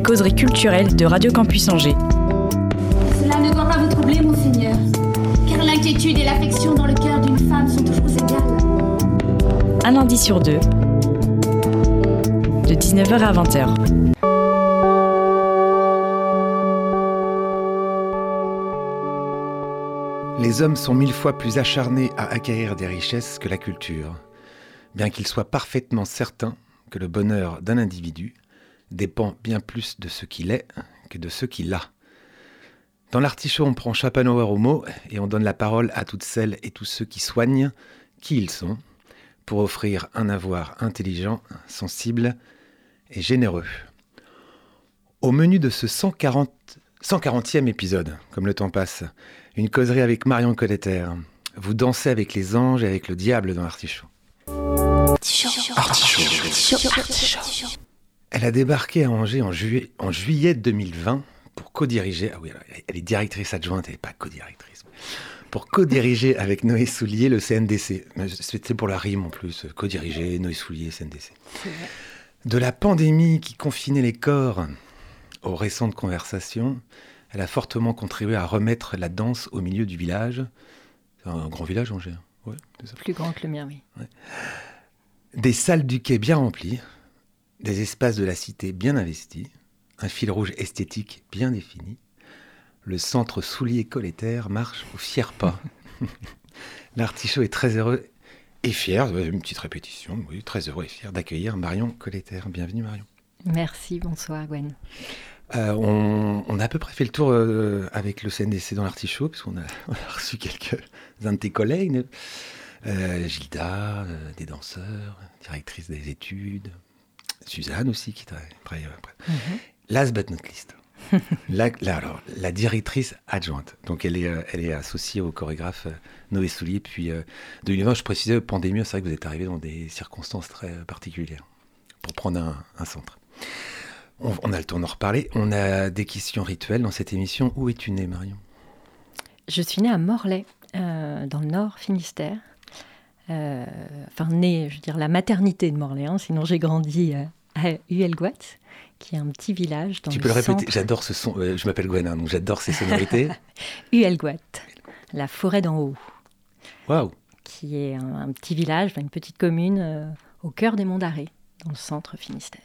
La causerie culturelle de Radio Campus Angers. Cela ne doit pas vous troubler, mon Seigneur, car l'inquiétude et l'affection dans le cœur d'une femme sont toujours égales. Un lundi sur deux. De 19h à 20h. Les hommes sont mille fois plus acharnés à acquérir des richesses que la culture, bien qu'ils soient parfaitement certains que le bonheur d'un individu dépend bien plus de ce qu'il est que de ce qu'il a. Dans l'artichaut, on prend Schopenhauer au mot et on donne la parole à toutes celles et tous ceux qui soignent qui ils sont pour offrir un avoir intelligent, sensible et généreux. Au menu de ce 140, 140e épisode, comme le temps passe, une causerie avec Marion Colletter. Vous dansez avec les anges et avec le diable dans l'artichaut. Elle a débarqué à Angers en juillet, en juillet 2020 pour co-diriger. Ah oui, alors, elle est directrice adjointe, elle n'est pas co-directrice. Pour co-diriger avec Noé Soulier le CNDC. C'était pour la rime en plus. Co-diriger, Noé Soulier, CNDC. De la pandémie qui confinait les corps aux récentes conversations, elle a fortement contribué à remettre la danse au milieu du village. C'est un grand village, Angers. hein. Ouais, c'est ça. Plus grand que le mien, oui. Des salles du quai bien remplies, des espaces de la cité bien investis, un fil rouge esthétique bien défini. Le centre soulier collétaire marche au fier pas. L'artichaut est très heureux et fier, une petite répétition, oui, très heureux et fier d'accueillir Marion Collétaire. Bienvenue Marion. Merci, bonsoir Gwen. Euh, on, on a à peu près fait le tour euh, avec le CNDC dans l'artichaut, puisqu'on a, on a reçu quelques-uns de tes collègues. Euh, Gilda, euh, des danseurs, directrice des études. Suzanne aussi, qui travaille travaille après. Last but not least. la, la- alors, la directrice adjointe. Donc, elle est, euh, elle est associée au chorégraphe euh, Noé Soulier. Puis, euh, 2020, je précisais, pandémie, c'est vrai que vous êtes arrivé dans des circonstances très euh, particulières pour prendre un, un centre. On, on a le temps d'en reparler. On a des questions rituelles dans cette émission. Où es-tu née, Marion? Je suis née à Morlaix, euh, dans le nord Finistère. Euh, enfin, née, je veux dire, la maternité de Morlaix, hein, sinon j'ai grandi euh, à qui est un petit village dans Tu le peux le répéter centre. J'adore ce son. euh, je m'appelle Gwen, hein, donc j'adore ces sonorités. Huelgoat, la forêt d'en haut, Waouh qui est un, un petit village, une petite commune euh, au cœur des Monts d'Arrée, dans le centre Finistère.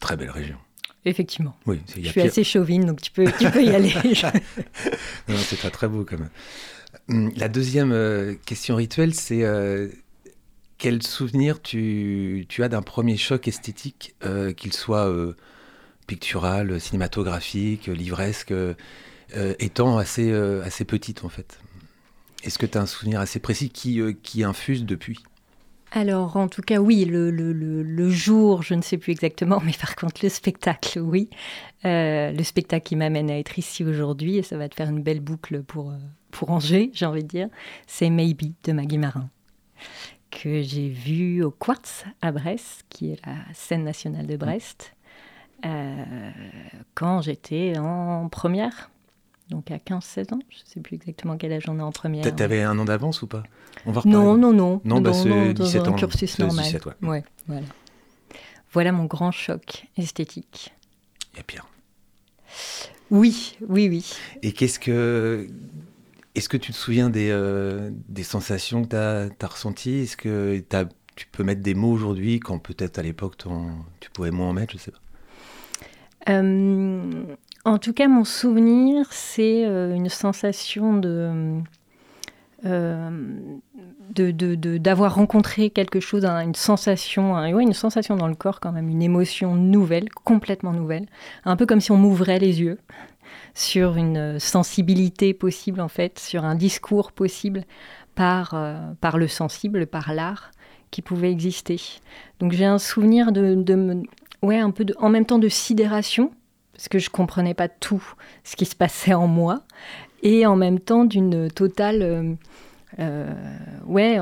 Très belle région. Effectivement. Oui, Je suis pire- assez chauvine, donc tu peux, tu peux y aller. Non, c'est très très beau quand même. Hum, La deuxième euh, question rituelle, c'est quel souvenir tu, tu as d'un premier choc esthétique, euh, qu'il soit euh, pictural, cinématographique, livresque, euh, étant assez, assez petite en fait? Est-ce que tu as un souvenir assez précis qui, qui infuse depuis? Alors, en tout cas, oui, le, le- le- jour, je ne sais plus exactement, mais par contre, le spectacle, oui. Le spectacle qui m'amène à être ici aujourd'hui, et ça va te faire une belle boucle pour, pour Angers, j'ai envie de dire, c'est Maybe de Maggie Marin, que j'ai vu au Quartz à Brest, qui est la scène nationale de Brest, euh, quand j'étais en première. Donc à 15-16 ans, je ne sais plus exactement quel âge on est en première. Tu avais un an d'avance ou pas? On va. Non, non, non. Non, bah, c'est dans 17 un ans. cursus normal. 17, ouais. Ouais, voilà. Voilà mon grand choc esthétique. Il y a pire. Oui, oui, oui. Et qu'est-ce que. Est-ce que tu te souviens des, euh, sensations que tu as, ressenties? Est-ce que tu peux mettre des mots aujourd'hui quand peut-être à l'époque tu pouvais moins en mettre Je sais pas? Euh, en tout cas, mon souvenir, c'est euh, une sensation de. d'avoir rencontré quelque chose, un- une sensation, ouais, une sensation dans le corps quand même, une émotion nouvelle, complètement nouvelle, un peu comme si on m'ouvrait les yeux sur une sensibilité possible en fait, sur un discours possible par, euh, par le sensible, par l'art qui pouvait exister. Donc j'ai un souvenir de, ouais, un peu en même temps de sidération, parce que je comprenais pas tout ce qui se passait en moi, et en même temps d'une totale euh, euh, ouais,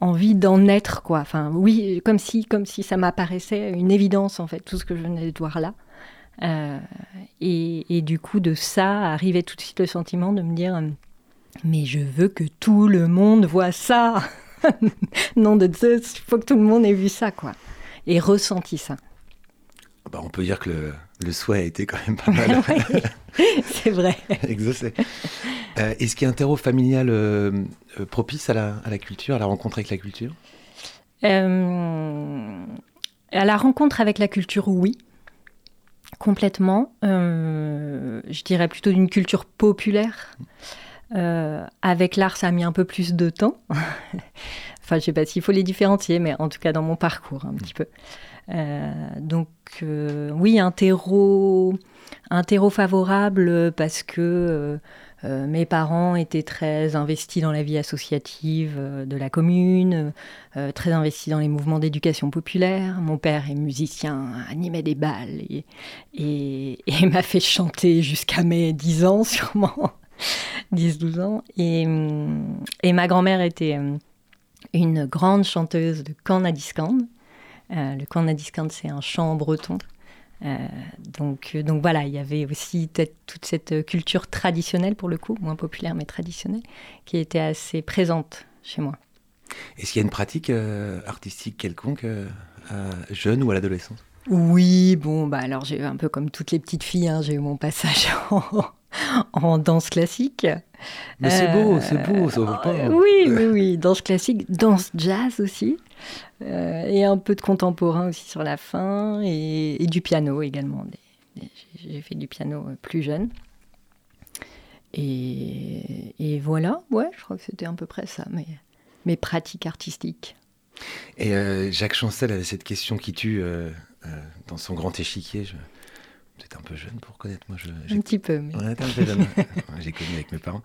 envie d'en être, quoi. Enfin, oui, comme si, comme si ça m'apparaissait une évidence, en fait, tout ce que je venais de voir là. Euh, et, du coup, de ça arrivait tout de suite le sentiment de me dire, mais je veux que tout le monde voit ça. non de Zeus, il faut que tout le monde ait vu ça, quoi. Et ressenti ça. Bah, on peut dire que le, le souhait a été quand même pas mal. c'est vrai. Exaucé. Euh, est-ce qu'il y a un terreau familial euh, euh, propice à la, à la, culture, à la rencontre avec la culture? À la rencontre avec la culture, oui. Complètement. je dirais plutôt d'une culture populaire. avec l'art, ça a mis un peu plus de temps. enfin, je sais pas s'il faut les différencier, mais en tout cas dans mon parcours, un petit peu. Euh, donc euh, oui, un terreau, un terreau favorable parce que euh, mes parents étaient très investis dans la vie associative de la commune, très investis dans les mouvements d'éducation populaire. Mon père est musicien, animait des balles et, m'a fait chanter jusqu'à mes 10 ans sûrement, 10-12 ans. Et, ma grand-mère était une grande chanteuse de Canadiscande. Euh, le Cornadiscant, c'est un chant breton. Euh, donc, euh, donc voilà, il y avait aussi toute cette culture traditionnelle, pour le coup, moins populaire mais traditionnelle, qui était assez présente chez moi. Est-ce qu'il y a une pratique artistique quelconque jeune ou à l'adolescence? Oui, bon, bah alors j'ai eu un peu comme toutes les petites filles, hein, j'ai eu mon passage en, en danse classique. Mais c'est beau, c'est beau, ça pas. Oui, oui, oui, danse classique, danse jazz aussi. Euh, et un peu de contemporain aussi sur la fin, et, du piano également. J'ai fait du piano euh, plus jeune. Et, voilà, ouais, je crois que c'était à peu près ça, mes, mes pratiques artistiques. Et euh, Jacques Chancel avait cette question qui tue dans son grand échiquier. Je peut-être un peu jeune pour connaître. Moi, je, un petit peu. Mais... J'ai connu avec mes parents.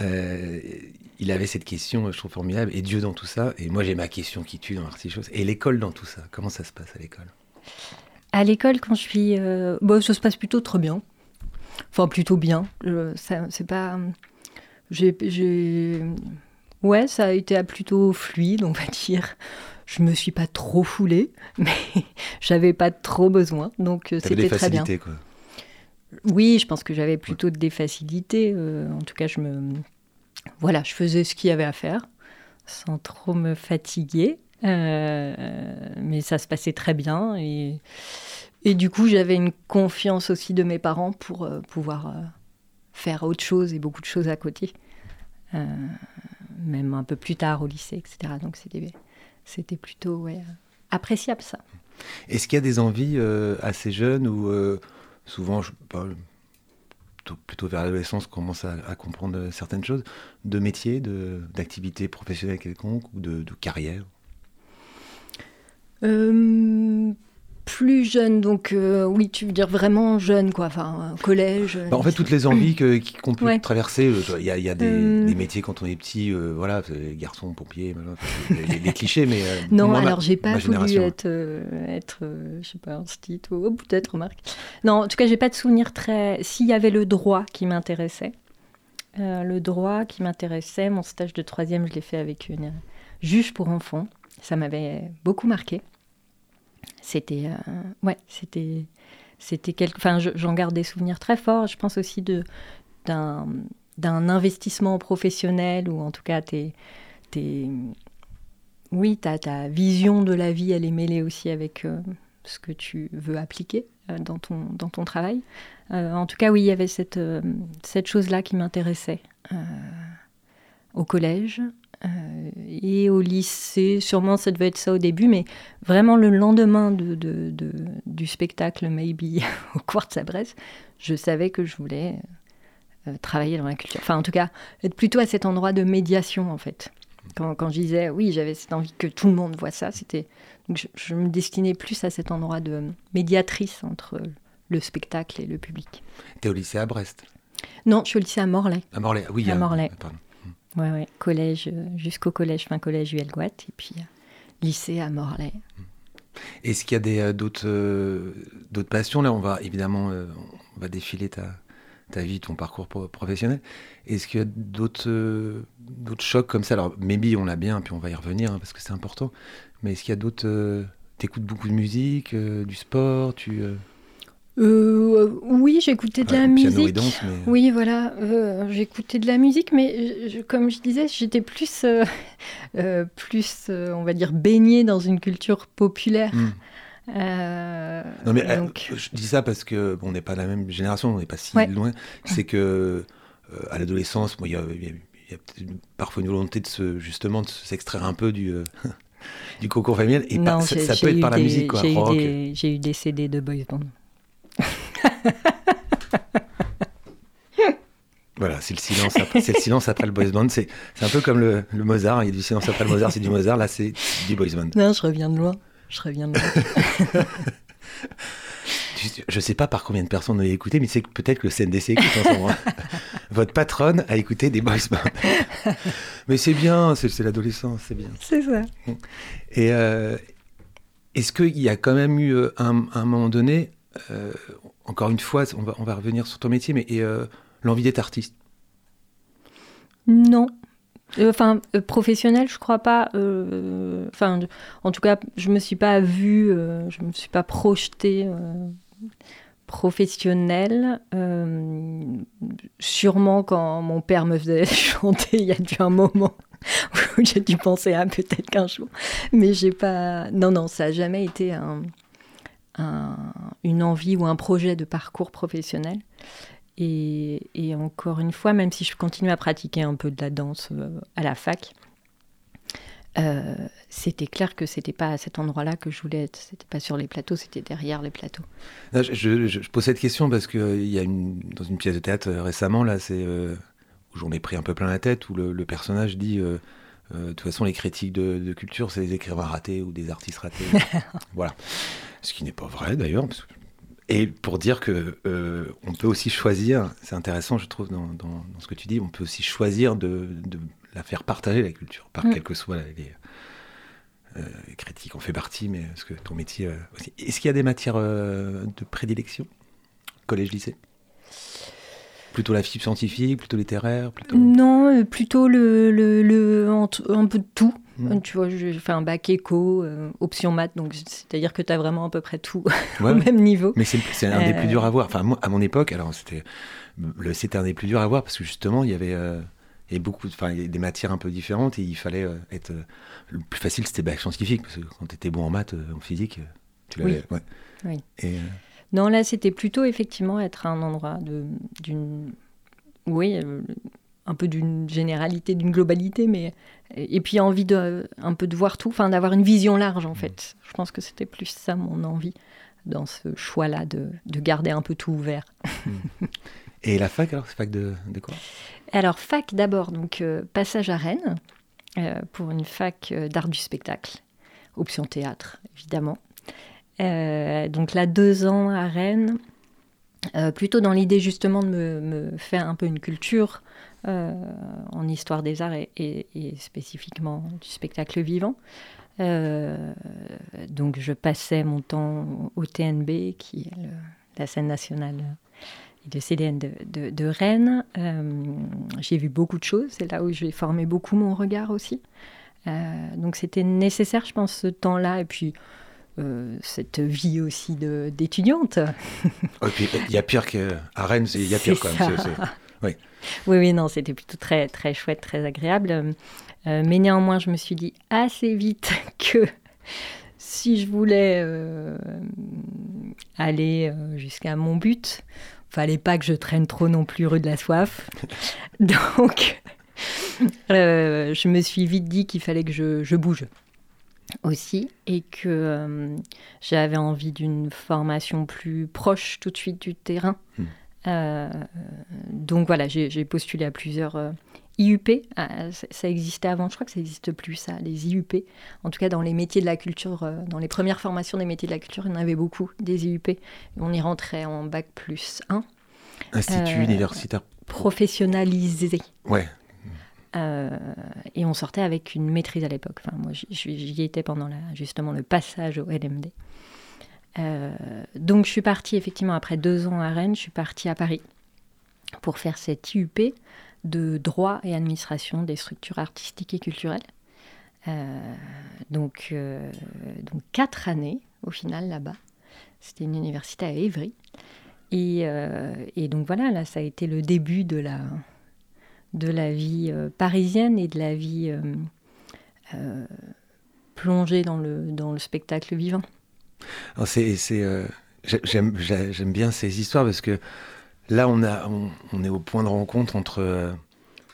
Euh, il avait cette question, je trouve formidable. Et Dieu dans tout ça. Et moi, j'ai ma question qui tue dans l'artichaut. Et l'école dans tout ça. Comment ça se passe à l'école? À l'école, quand je suis. Euh, bon, ça se passe plutôt très bien. Enfin, plutôt bien. C'est pas. J'ai. Ouais, ça a été plutôt fluide, on va dire je me suis pas trop foulée, mais j'avais pas trop besoin, donc euh, c'était très bien. Quoi. Oui, je pense que j'avais plutôt des facilités. Euh, en tout cas, je me, voilà, je faisais ce qu'il y avait à faire, sans trop me fatiguer, euh, mais ça se passait très bien et et du coup, j'avais une confiance aussi de mes parents pour pouvoir faire autre chose et beaucoup de choses à côté, même un peu plus tard au lycée, etc. Donc c'était c'était plutôt ouais, appréciable ça. Est-ce qu'il y a des envies euh, assez jeunes ou euh, souvent, je, plutôt, vers l'adolescence, on commence à, comprendre certaines choses, de métier, d'activité professionnelle quelconque ou de, de carrière? Euh, plus jeune, donc euh, oui, tu veux dire vraiment jeune, quoi, enfin, collège. Bah, en fait, toutes les envies qu'on peut traverser, euh, il y a, y a euh. des, métiers quand on est petit, voilà, garçon, pompier, des, clichés, mais. non, alors j'ai pas voulu être, être je sais pas, un ou oh, peut-être, remarque. Non, en tout cas, j'ai pas de souvenir très. S'il y avait le droit qui m'intéressait, le droit qui m'intéressait, mon stage de troisième, je l'ai fait avec une juge pour enfants, ça m'avait beaucoup marqué. C'était, euh, ouais, c'était, c'était quelque, enfin, j'en garde des souvenirs très forts. Je pense aussi de d'un d'un investissement professionnel ou en tout cas tes, tes oui, ta, ta vision de la vie, elle est mêlée aussi avec euh, ce que tu veux appliquer euh, dans, ton, dans ton travail. en tout cas, oui, il y avait cette, cette chose-là qui m'intéressait au collège. Euh, et au lycée, sûrement ça devait être ça au début, mais vraiment le lendemain de, du spectacle Maybe au Quartz à Brest, je savais que je voulais euh, travailler dans la culture. Enfin, en tout cas, être plutôt à cet endroit de médiation, en fait. Quand, quand je disais, oui, j'avais cette envie que tout le monde voit ça, c'était. Je, je, me destinais plus à cet endroit de médiatrice entre le spectacle et le public. Tu es au lycée à Brest? Non, je suis au lycée à Morlaix. À Morlaix, oui. À, Morlaix. Pardon. Ouais, ouais. Collège, euh, jusqu'au collège, fin collège Huelgoat, et puis euh, lycée à Morlaix. Est-ce qu'il y a euh, d'autres, passions? Là, on va évidemment on va défiler ta, vie, ton parcours pro- professionnel. Est-ce qu'il y a d'autres chocs comme ça? Alors, maybe on l'a bien, puis on va y revenir hein, parce que c'est important. Mais est-ce qu'il y a d'autres. T'écoutes beaucoup de musique, du sport, tu. Euh, oui, j'écoutais de ouais, la musique. et danse, mais. Oui, voilà, euh, j'écoutais de la musique, mais je- comme je disais, j'étais plus, euh, plus on va dire, baignée dans une culture populaire. Hmm. Non mais donc, je dis ça parce que bon, on n'est pas la même génération, on n'est pas si Ouais. loin. C'est que à l'adolescence, bon, il y a, y y parfois une volonté de se justement de s'extraire un peu du du concours familial et par- ça, peut être par la musique J'ai eu, rock. des- j'ai eu des CD de boys band. Voilà, c'est le silence après, c'est le silence après le boys band. C'est c'est un peu comme le, le Mozart. Il y a du silence après le Mozart, c'est du Mozart. Là, c'est du boys band. Non, je reviens de loin. Je reviens de loin. Je sais pas par combien de personnes on a écouté, mais c'est peut-être que le CNDC écoute en ce moment. Votre patronne a écouté des boys bands. mais c'est bien, c'est c'est l'adolescence, c'est bien. C'est ça. Et euh, est-ce qu'il y a quand même eu euh, un, un moment donné, euh, encore une fois, on va, revenir sur ton métier, mais euh, l'envie d'être artiste? Non. Euh, Enfin, euh, professionnel, je crois pas. Enfin, en tout cas, je me suis pas vue, je me suis pas projetée professionnelle. Sûrement quand mon père me faisait chanter, il y a dû un moment où j'ai dû penser à peut-être qu'un jour. Mais j'ai pas. Non, non, ça a jamais été un- un- une envie ou un projet de parcours professionnel. Et, encore une fois, même si je continue à pratiquer un peu de la danse euh, à la fac, euh, c'était clair que c'était pas à cet endroit-là que je voulais être. C'était pas sur les plateaux, c'était derrière les plateaux. Là, je, pose cette question parce qu'il y a une, dans une pièce de théâtre euh, récemment, là, c'est euh, où j'en ai pris un peu plein la tête, où le, personnage dit euh, euh, de toute façon, les critiques de, de culture, c'est des écrivains ratés ou des artistes ratés. voilà. Ce qui n'est pas vrai d'ailleurs. Et pour dire que euh, on peut aussi choisir, c'est intéressant, je trouve, dans, dans- dans ce que tu dis, on peut aussi choisir de, de la faire partager, la culture, par Mm. quelles que soient les, euh, les critiques. On fait partie, mais est-ce que ton métier euh, aussi. Est-ce qu'il y a des matières euh, de prédilection? Collège-lycée Plutôt la fibre scientifique, plutôt littéraire plutôt... Non, euh, plutôt le, le, le- un, peu de tout. Mm. Tu vois, j'ai fait un bac éco, euh, option maths, donc c'est-à-dire que tu as vraiment à peu près tout Ouais, au même niveau. Mais c'est un des plus durs à voir. Enfin, moi, à mon époque, alors c'était un des plus durs à voir parce que justement, il y avait, euh, avait beaucoup, enfin, des matières un peu différentes et il fallait être le plus facile, c'était bac scientifique parce que quand tu étais bon en maths, en physique, tu l'avais. ouais. Oui. Et, Non, là, c'était plutôt effectivement être à un endroit d'une. Oui, euh, un peu d'une généralité, d'une globalité, mais. Et puis envie de, un peu de voir tout, enfin d'avoir une vision large en fait. Je pense que c'était plus ça mon envie dans ce choix-là de, de garder un peu tout ouvert. et la fac, alors, c'est fac de, de quoi? Alors, fac d'abord, donc euh, passage à Rennes euh, pour une fac d'art du spectacle, option théâtre évidemment. Euh, donc là, deux ans à Rennes, euh, plutôt dans l'idée justement de me, faire un peu une culture euh, en histoire des arts et, spécifiquement du spectacle vivant. Donc je passais mon temps au TNB, qui est la scène nationale et le CDN de, de- de Rennes. J'ai vu beaucoup de choses, c'est là où j'ai formé beaucoup mon regard aussi. Donc c'était nécessaire, je pense, ce temps-là, et puis euh, cette vie aussi d'étudiante. Et puis, Il y a pire qu'à Rennes, c'est- il y a pire quand même. c'est- Oui, oui, non, c'était plutôt très, très chouette, très agréable. Euh, mais néanmoins, je me suis dit assez vite que si je voulais euh, aller jusqu'à mon but, fallait pas que je traîne trop non plus rue de la soif. Donc, euh, je me suis vite dit qu'il fallait que je, je bouge aussi et que euh, j'avais envie d'une formation plus proche tout de suite du terrain. Hmm. Euh, donc voilà, j'ai postulé à plusieurs euh, IUP. Ah, ça, existait avant, je crois que ça n'existe plus, ça, les IUP. En tout cas, dans les métiers de la culture, dans les premières formations des métiers de la culture, il y en avait beaucoup, des IUP. On y rentrait en bac plus 1, Institut universitaire. professionnalisé. Ouais. Euh, et on sortait avec une maîtrise à l'époque. Enfin, moi, j'y- étais pendant justement le passage au LMD. donc je suis partie effectivement après deux ans à Rennes, je suis partie à Paris pour faire cette IUP de droit et administration des structures artistiques et culturelles. donc, donc quatre années au final là-bas. C'était une université à Évry. Et, et, donc voilà, là, ça a été le début de la, de la vie euh, parisienne et de la vie euh, euh, plongée dans le, dans le spectacle vivant. C'est, j'aime, j'aime bien ces histoires parce que là, on, a, on, est au point de rencontre entre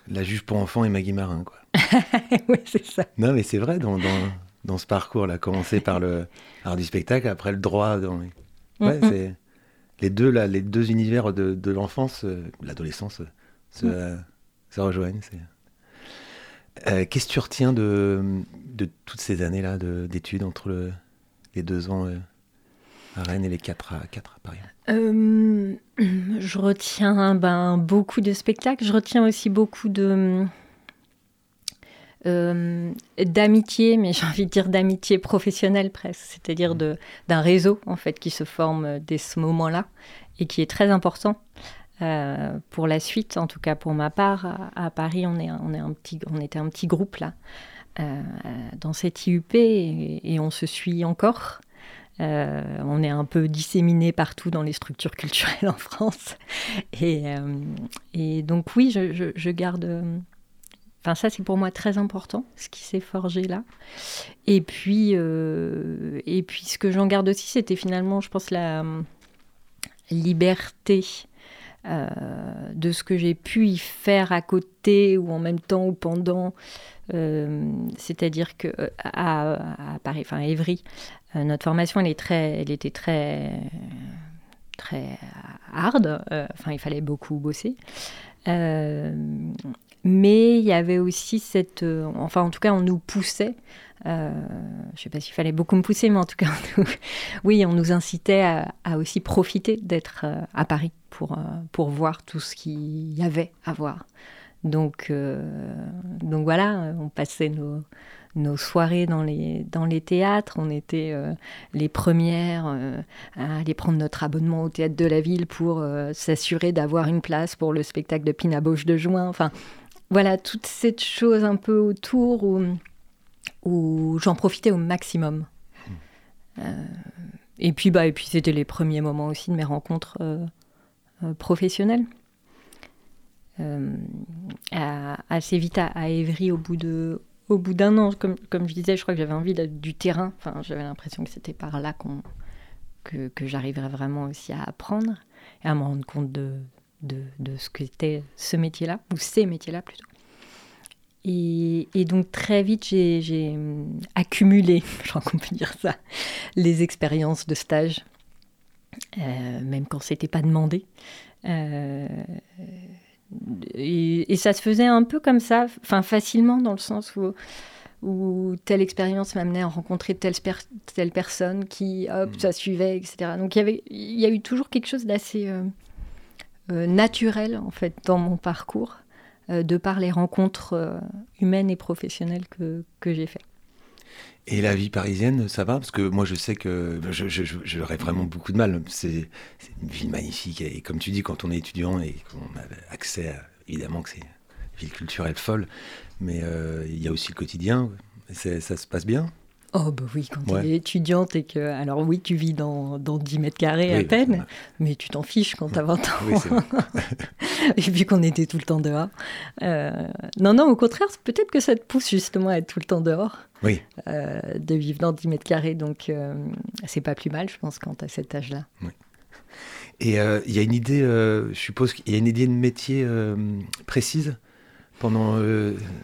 la juge pour enfants et Maggie Marin. Quoi. oui, c'est ça. Non, mais c'est vrai, dans, dans, dans ce parcours-là, commencer par le art du spectacle, après le droit. Dans les... Ouais, c'est les deux, là, les deux univers de, de l'enfance, l'adolescence, se, mm ça rejoignent. Euh, Qu'est-ce que tu retiens de, de toutes ces années-là d'études entre le, les deux ans euh, à Rennes et les quatre à, quatre à Paris? Euh, Je retiens ben, beaucoup de spectacles. Je retiens aussi beaucoup de euh, d'amitié, mais j'ai envie de dire d'amitié professionnelle presque, c'est-à-dire d'un réseau en fait qui se forme dès ce moment-là et qui est très important. Euh, pour la suite, en tout cas pour ma part, à, Paris, on, est, un petit, on était un petit groupe là, euh, dans cette IUP et, on se suit encore. Euh, on est un peu disséminé partout dans les structures culturelles en France. Et, et donc oui, je, je, garde... Enfin, ça, c'est pour moi très important, ce qui s'est forgé là. Et puis, et puis ce que j'en garde aussi, c'était finalement, je pense, la liberté euh, de ce que j'ai pu y faire à côté ou en même temps ou pendant. Euh, c'est-à-dire que euh, à, Paris, enfin à Évry, notre formation elle, est très, elle était très très hard. Enfin, il fallait beaucoup bosser. mais il y avait aussi cette, enfin en tout cas, on nous poussait je ne sais pas s'il fallait beaucoup me pousser, mais en tout cas, oui, on nous incitait à aussi profiter d'être à Paris pour, euh, pour voir tout ce qu'il y avait à voir. Donc, euh, donc voilà, on passait nos, nos, soirées dans les, dans les théâtres. On était euh, les premières à aller prendre notre abonnement au théâtre de la ville pour s'assurer d'avoir une place pour le spectacle de Pina Bauche de juin. Enfin, voilà, toute cette chose un peu autour où, où j'en profitais au maximum. Mmh. et puis, bah, et puis c'était les premiers moments aussi de mes rencontres euh. Euh, assez vite à, Évry, au bout de, au bout d'un an, comme, comme je disais, je crois que j'avais envie du terrain. Enfin, j'avais l'impression que c'était par là qu'on, que, que j'arriverais vraiment aussi à apprendre et à me rendre compte de, de, de ce qu'était ce métier-là, ou ces métiers-là plutôt. Et, et, donc très vite, j'ai, hum, accumulé, je crois qu'on peut dire ça, les expériences de stage euh, même quand c'était pas demandé. Euh, et, ça se faisait un peu comme ça, enfin facilement dans le sens où, où telle expérience m'amenait à rencontrer telle, telle personne qui, hop, mm. ça suivait, etc. Donc il y, avait, il y a eu toujours quelque chose d'assez euh, naturel en fait dans mon parcours, de par les rencontres humaines et professionnelles que, que j'ai faites. Et la vie parisienne, ça va? Parce que moi, je sais que j'aurais vraiment beaucoup de mal. C'est une ville magnifique. Et comme tu dis, quand on est étudiant et qu'on a accès à. Évidemment que c'est une ville culturelle folle. Mais euh, il y a aussi le quotidien. Ça se passe bien? Oh bah oui, quand tu es étudiante et que... Alors oui, tu vis dans, dans 10 mètres carrés à peine, mais tu t'en fiches quand tu as 20 ans. Oui, et puis qu'on était tout le temps dehors. Euh, non, non, au contraire, peut-être que ça te pousse justement à être tout le temps dehors. Oui. Euh, de vivre dans 10 mètres carrés, donc euh, c'est pas plus mal, je pense, quand tu as cet âge-là. Oui. Et il y a une idée, je suppose qu'il y a une idée de métier précise pendant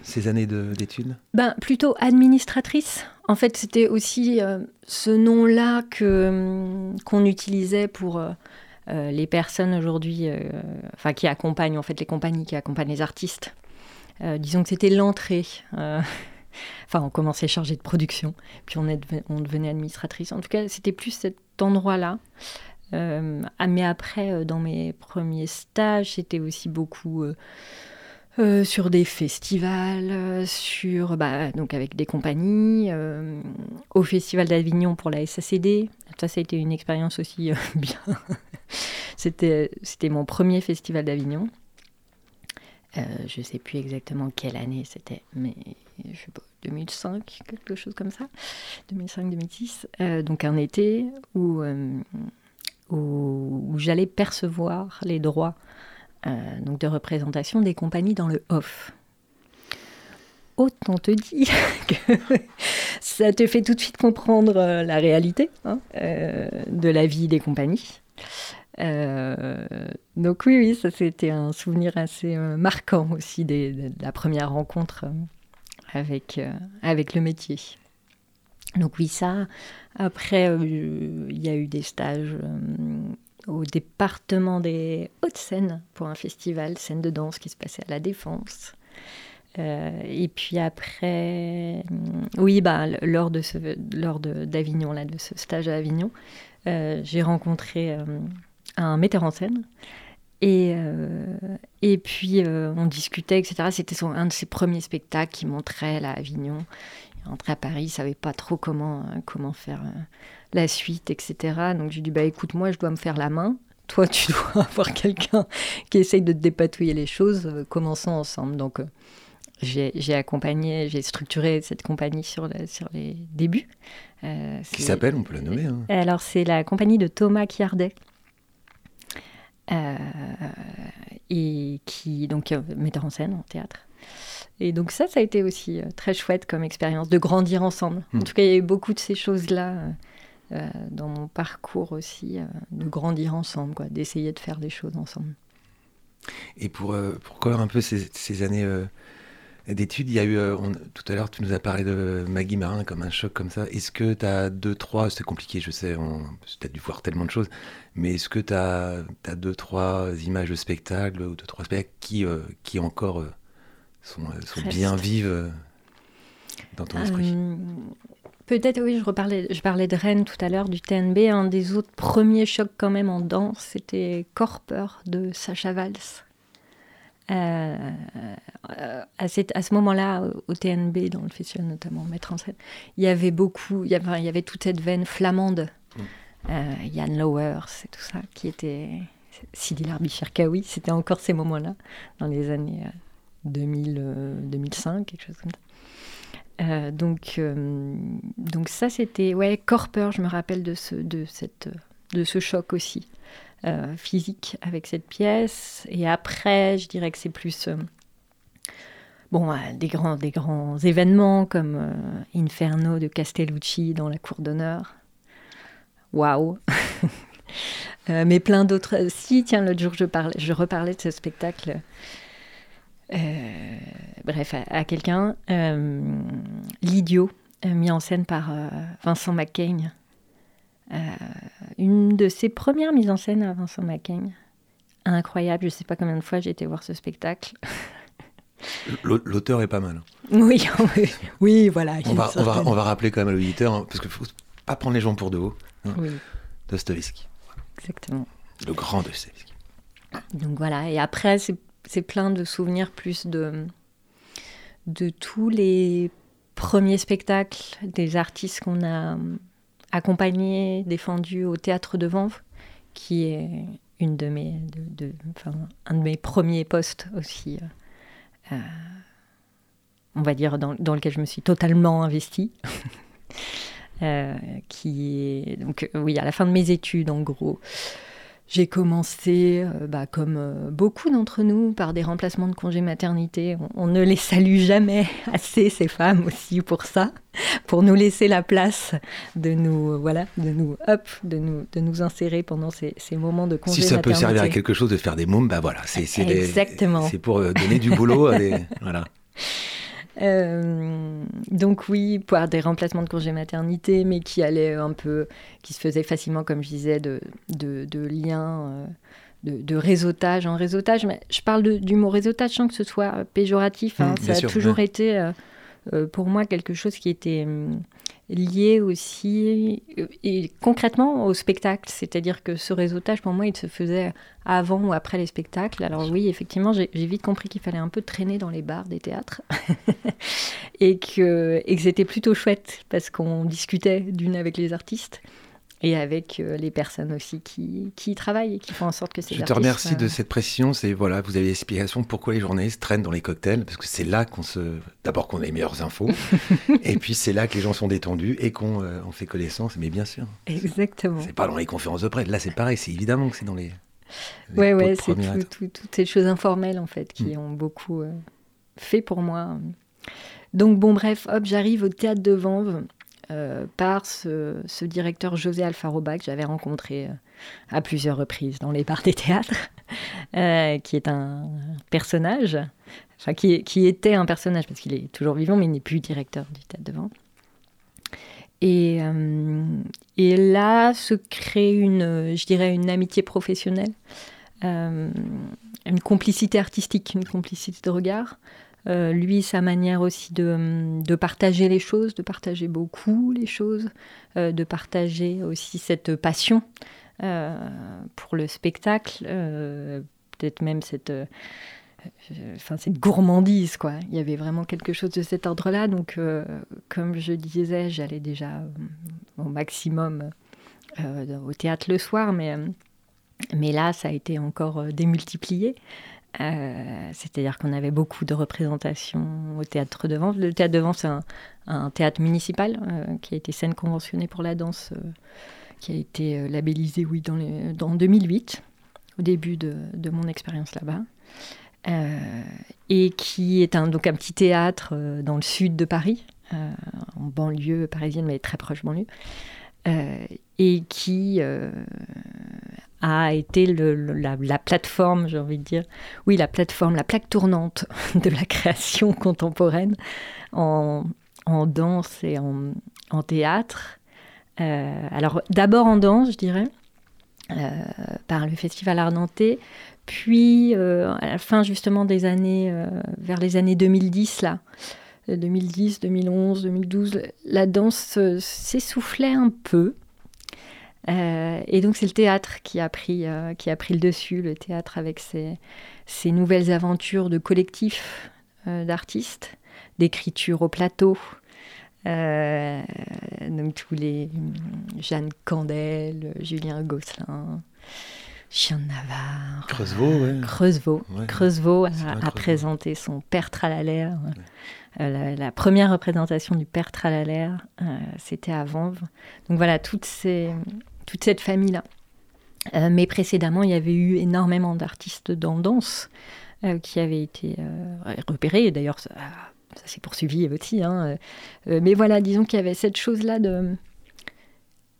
ces années d'études? Ben, Plutôt administratrice. En fait, c'était aussi euh, ce nom-là hum, qu'on utilisait pour euh, les personnes aujourd'hui, enfin qui accompagnent en fait les compagnies, qui accompagnent les artistes. disons que c'était l'entrée. enfin, on commençait chargé de production, puis on, on devenait administratrice. En tout cas, c'était plus cet endroit-là. Ah, mais après, dans mes premiers stages, c'était aussi beaucoup euh, sur des festivals, euh, sur bah, donc avec des compagnies, euh, au Festival d'Avignon pour la SACD. Ça, ça a été une expérience aussi bien. C'était c'était mon premier festival d'Avignon. Je sais plus exactement quelle année c'était, mais je sais pas, 2005, quelque chose comme ça, 2005-2006. Euh, donc un été où, où, j'allais percevoir les droits donc de représentation des compagnies dans le off. Autant te dire que ça te fait tout de suite comprendre euh, la réalité hein, euh, de la vie des compagnies. Euh, donc oui, oui, ça c'était un souvenir assez euh, marquant aussi de, la première rencontre euh, avec, euh, avec le métier. Donc oui, ça. Après, euh, il y a eu des stages euh, au département des Hauts-de-Seine pour un festival, scène de danse qui se passait à la Défense. Euh, et puis après, hum, oui, bah, lors de ce, lors de- d'Avignon, là, de ce stage à Avignon, euh, j'ai rencontré euh, un metteur en scène. Et, et puis on discutait, etc. C'était un de ses premiers spectacles qui montrait là, à Avignon. Il rentrait à Paris, il savait pas trop comment, euh, comment faire euh, la suite, etc. Donc j'ai dit, bah écoute, moi je dois me faire la main. Toi, tu dois avoir quelqu'un qui essaye de te dépatouiller les choses. euh, commençons ensemble. Donc j'ai accompagné, j'ai structuré cette compagnie sur, le- sur les débuts. Euh, Qui s'appelle, on peut la nommer. hein. alors, c'est la compagnie de Thomas Kiardet. Euh, et qui, donc, metteur en scène en théâtre. Et donc, ça, ça a été aussi euh, très chouette comme expérience de grandir ensemble. En Mm. tout cas, il y a eu beaucoup de ces choses-là euh, euh, dans mon parcours aussi, euh, de grandir ensemble, quoi, d'essayer de faire des choses ensemble. Et pour, euh, pour clore un peu ces, ces années d'études, il y a eu, on- tout à l'heure, tu nous as parlé de Maggie Marin comme un choc comme ça. Est-ce que tu as deux, trois, c'est compliqué, je sais, tu as dû voir tellement de choses, mais est-ce que tu as, deux, trois images de spectacles ou deux, trois spectacles qui, qui encore sont, bien vives euh, dans ton esprit Euh, Peut-être, oui, je, reparlais, je parlais de Rennes tout à l'heure, du TNB. Un des autres premiers chocs quand même en danse, c'était Corper de Sacha Valls. Euh, à, cette- à ce moment-là, au- TNB, dans le festival notamment, mettre en scène, il y avait beaucoup, il y avait, il y avait toute cette veine flamande. Mm. Euh, Yann Lowers et tout ça, qui était Sidi Larbi-Cherkaoui, c'était encore ces moments-là, dans les années 2000, euh, 2005, quelque chose comme ça. Euh, donc, euh, donc ça c'était ouais Corper, je me rappelle de ce de cette de ce choc aussi physique avec cette pièce. Et après, je dirais que c'est plus bon des grands des grands événements comme Inferno de Castellucci dans la cour d'honneur. Waouh. Mais plein d'autres. Si, tiens, l'autre jour, je, parlais, je reparlais de ce spectacle bref, à, à quelqu'un. Euh, L'idiot, euh, mis en scène par euh, Vincent McCain. Euh, une de ses premières mises en scène à Vincent McCain. Incroyable, je ne sais pas combien de fois j'ai été voir ce spectacle. L'au- L'auteur est pas mal. hein. Oui, oui, voilà. On va, on, va, on va rappeler quand même à l'auditeur, hein, parce qu'il faut pas prendre les gens pour de haut. Oui, Dostoevsky, exactement. le grand Dostoevsky. Donc voilà, et après, c'est c'est plein de souvenirs plus de, de tous les premiers spectacles des artistes qu'on a accompagnés, défendus au théâtre de Vanves, qui est une de mes, de, enfin, un de mes premiers postes aussi, euh, euh, on va dire, dans, dans lequel je me suis totalement investie. Euh, qui est donc oui à la fin de mes études en gros j'ai commencé, euh, bah, comme euh, beaucoup d'entre nous, par des remplacements de congés maternité. On, on ne les salue jamais assez, ces femmes aussi, pour ça, pour nous laisser la place de nous, voilà, de nous, hop, de nous, de nous insérer pendant ces, ces moments de congé Si ça peut maternité. servir à quelque chose de faire des mômes, bah voilà, c'est pour euh, donner du boulot à des voilà. Euh, donc oui, pour des remplacements de congés maternité, mais qui allaient un peu, qui se faisaient facilement, comme je disais, de, de, de liens, euh, de, de réseautage en réseautage. Mais je parle de- du mot réseautage sans que ce soit péjoratif. hein. Mm, bien Ça sûr, a toujours ouais. été euh, euh, pour moi quelque chose qui était hum, lié aussi euh, et concrètement au spectacle. C'est-à-dire que ce réseautage, pour moi, il se faisait avant ou après les spectacles. Alors oui, effectivement, j'ai j'ai vite compris qu'il fallait un peu traîner dans les bars des théâtres et que, et que c'était plutôt chouette parce qu'on discutait d'une avec les artistes et avec euh, les personnes aussi qui, qui y travaillent et qui font en sorte que ces Je te remercie soient- de cette précision. C'est voilà, vous avez l'explication pourquoi les journalistes traînent dans les cocktails, parce que c'est là qu'on se, d'abord qu'on a les meilleures infos, et puis c'est là que les gens sont détendus et qu'on euh, on fait connaissance. Mais bien sûr, Exactement. c'est pas dans les conférences de presse. Là, c'est pareil. C'est évidemment que c'est dans les. les Ouais, ouais, c'est tout- toutes ces choses informelles en fait qui Mm. ont beaucoup euh, fait pour moi. Donc bon, bref, hop, j'arrive au théâtre de Vanves euh, par ce, directeur José Alfaroba que j'avais rencontré euh, à plusieurs reprises dans les bars des théâtres, euh, qui est un personnage, enfin qui, était un personnage parce qu'il est toujours vivant, mais il n'est plus directeur du théâtre de Vanves. Et, et là se crée une, je dirais, une amitié professionnelle, une complicité artistique, une complicité de regard. Euh, lui, sa manière aussi de, de partager les choses, de partager beaucoup les choses, euh, de partager aussi cette passion euh, pour le spectacle, peut-être même cette, enfin, cette gourmandise. Quoi. Il y avait vraiment quelque chose de cet ordre-là. Donc, comme je disais, j'allais déjà euh, au maximum au théâtre le soir, mais, euh, mais là, ça a été encore démultiplié. Euh, C'est-à-dire qu'on avait beaucoup de représentations au théâtre de Vanves. Le théâtre de Vanves, c'est un, théâtre municipal euh, qui a été scène conventionnée pour la danse, euh, qui a été labellisé, oui, dans, les, dans 2008, au début de, de mon expérience là-bas. Et qui est un, donc un petit théâtre dans le sud de Paris, en banlieue parisienne, mais très proche banlieue, et qui a été la, la plateforme, j'ai envie de dire, oui, la plateforme, la plaque tournante de la création contemporaine en, danse et en, théâtre. Euh, alors d'abord en danse, je dirais, euh, par le Festival Ardennais, puis euh, à la fin justement des années, vers les années 2010 là, euh, 2010, 2011, 2012, la danse s'essoufflait un peu. Euh, et donc c'est le théâtre qui a pris, euh, qui a pris le dessus, le théâtre avec ses, ses nouvelles aventures de collectifs euh, d'artistes, d'écriture au plateau. Euh, donc tous les hum, Jeanne Candel, Julien Gosselin, Chien de Navarre, Creusevaux, ouais. Creusevaux. Ouais. Creusevaux a, présenté son Père Tralalaire. Euh, la, la première représentation du Père Tralalaire, euh, c'était à Vanves. Donc voilà, toutes ces, toute cette famille-là. Euh, mais précédemment, il y avait eu énormément d'artistes dans danse euh, qui avaient été euh, repérés. D'ailleurs, ça, s'est poursuivi aussi. hein. Mais voilà, disons qu'il y avait cette chose-là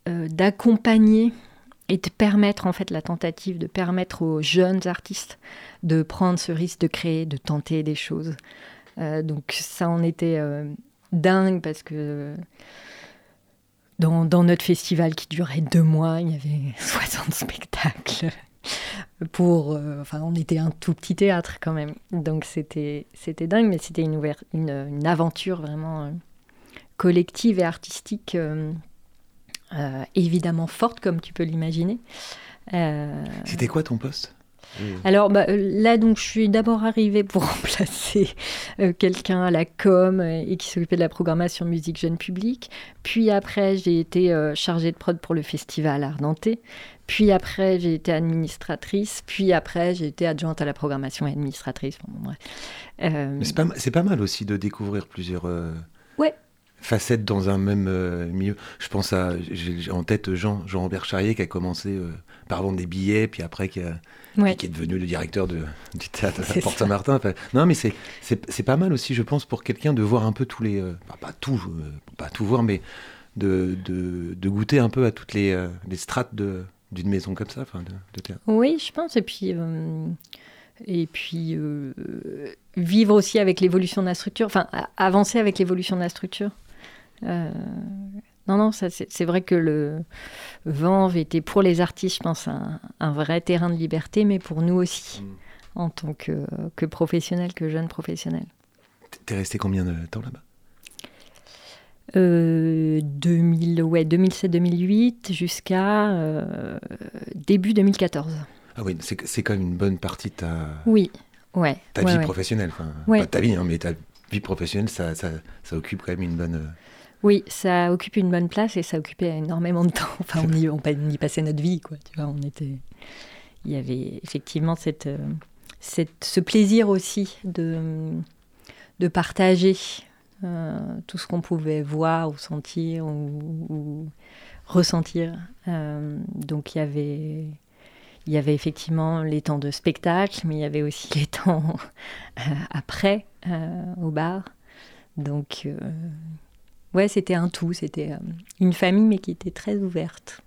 d'accompagner et de permettre en fait la tentative de permettre aux jeunes artistes de prendre ce risque de créer, de tenter des choses. Donc ça en était dingue parce que dans, notre festival qui durait deux mois, il y avait 60 spectacles. Pour, euh, enfin, on était un tout petit théâtre quand même, donc c'était c'était dingue, mais c'était une, une, une aventure vraiment euh, collective et artistique, euh, évidemment forte comme tu peux l'imaginer. C'était quoi ton poste? Alors bah, là, donc, je suis d'abord arrivée pour remplacer euh, quelqu'un à la com euh, et qui s'occupait de la programmation musique jeune public. Puis après, j'ai été euh, chargée de prod pour le festival Ardentais. Puis après, j'ai été administratrice. Puis après, j'ai été adjointe à la programmation et administratrice. Bon. Euh, c'est pas, ma- c'est pas mal aussi de découvrir plusieurs Ouais. facettes dans un même euh, milieu. Je pense à, j'ai j'ai en tête Jean, Jean-Robert Charrier qui a commencé euh, par vendre des billets, puis après qui, a- ouais. qui est devenu le directeur de, du théâtre à C'est Porte ça. Saint-Martin. Enfin, non, mais c'est, pas mal aussi, je pense, pour quelqu'un de voir un peu tous les. euh, enfin, pas tout, euh, pas tout voir, mais de, de, de goûter un peu à toutes les, euh, les strates d'une maison comme ça, enfin, de, de théâtre. Oui, je pense. Et puis, euh, et puis vivre aussi avec l'évolution de la structure, enfin, avancer avec l'évolution de la structure. Euh, non, non, c'est vrai que le Vanves était pour les artistes, je pense, un, un vrai terrain de liberté, mais pour nous aussi, Mm. en tant que, que professionnels, que jeunes professionnels. T'es resté combien de temps là-bas? Euh, 2000, ouais, 2007-2008 jusqu'à euh, début 2014. Ah oui, c'est c'est quand même une bonne partie de ta, Oui, ouais. ta ouais, vie ouais. professionnelle. Enfin, Ouais. Pas ta vie, hein, mais ta vie professionnelle, ça, ça, ça occupe quand même une bonne. Oui, ça occupe une bonne place et ça occupait énormément de temps. Enfin, on y, passait notre vie, quoi. Tu vois, on était. Il y avait effectivement cette, euh, cette, ce plaisir aussi de, de partager euh, tout ce qu'on pouvait voir ou sentir ou, ressentir. Euh, donc il y avait. Il y avait effectivement les temps de spectacle, mais il y avait aussi les temps après au bar. Donc, Ouais, c'était un tout, c'était euh, une famille mais qui était très ouverte.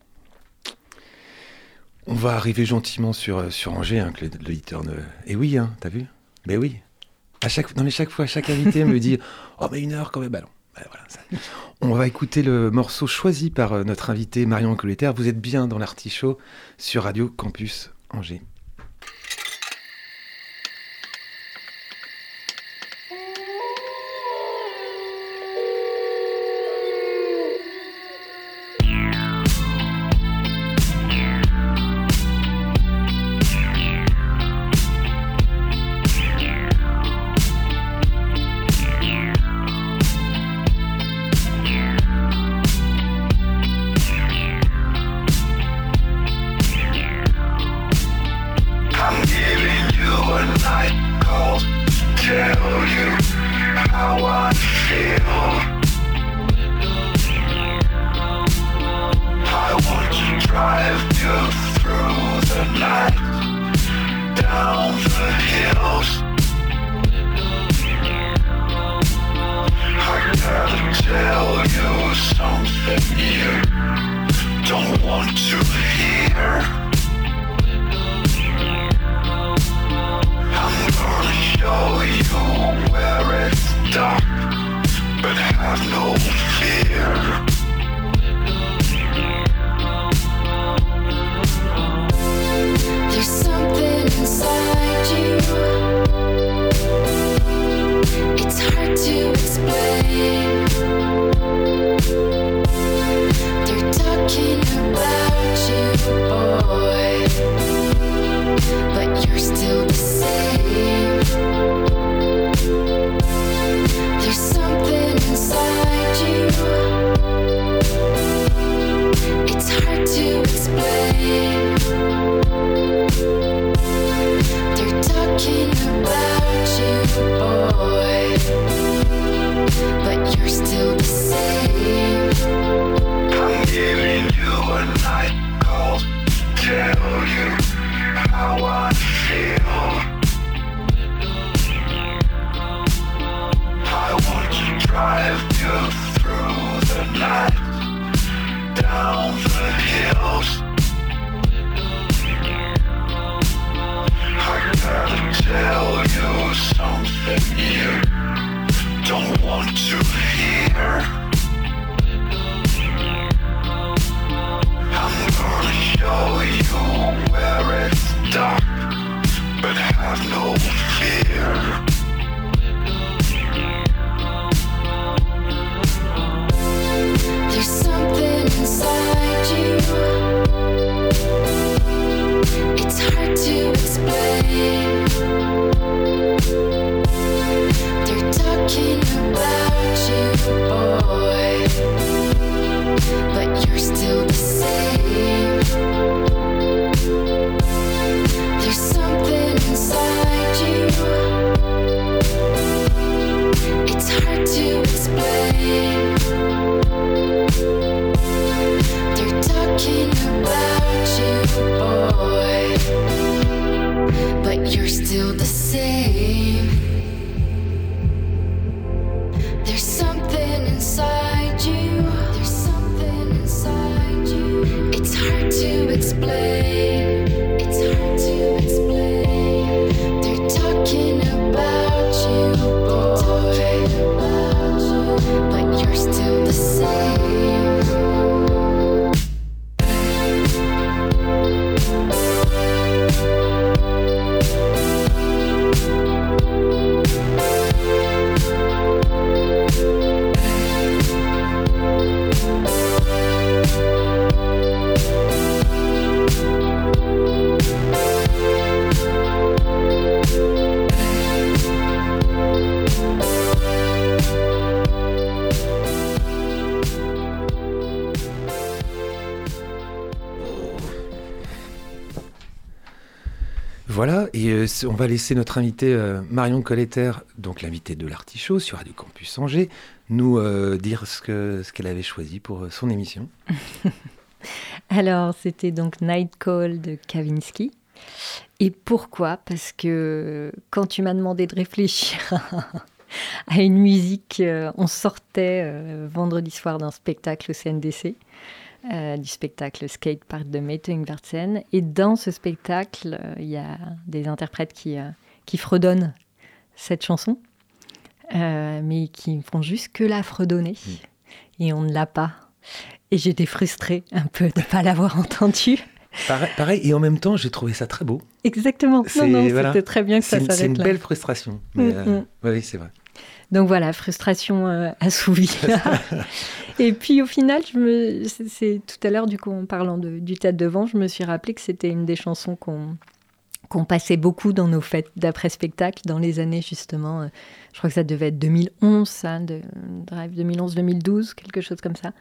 On va arriver gentiment sur, euh, sur Angers, hein, que l'auditeur ne. Et oui, hein, t'as vu? Mais oui. À chaque, non, mais chaque fois, chaque invité me dit Oh, mais une heure quand même. Bah non. Bah. On va écouter le morceau choisi par euh, notre invité Marion Colletter. Vous êtes bien dans l'artichaut sur Radio Campus Angers. I've lived through the night down. On va laisser notre invité euh, Marion Colletter, donc l'invité de l'Artichaut sur Radio Campus Angers, nous euh, dire ce que ce qu'elle avait choisi pour euh, son émission. Alors, c'était donc Night Call de Kavinsky. Et pourquoi? Parce que quand tu m'as demandé de réfléchir à une musique, on sortait vendredi soir d'un spectacle au CNDC, euh, du spectacle Skate Park de Mette Ingvartsen. Et dans ce spectacle, euh, il y a des interprètes qui, euh, qui fredonnent cette chanson, mais qui ne font juste que la fredonner. Et on ne l'a pas. Et j'étais frustrée un peu de ne pas l'avoir entendue. Pareil, pareil, et en même temps, j'ai trouvé ça très beau. Exactement. Non, C'est- non, voilà. c'était très bien que ça une, c'est s'arrête une là. belle frustration. Mais, Mm, mm. Oui, c'est vrai. Donc voilà, frustration euh, assouvie. Et puis au final, je me, c'est, tout à l'heure, du coup, en parlant de- du tas de devant, je me suis rappelé que c'était une des chansons qu'on qu'on passait beaucoup dans nos fêtes d'après-spectacle dans les années justement, euh, je crois que ça devait être 2011, ça, de, Drive 2011-2012, quelque chose comme ça.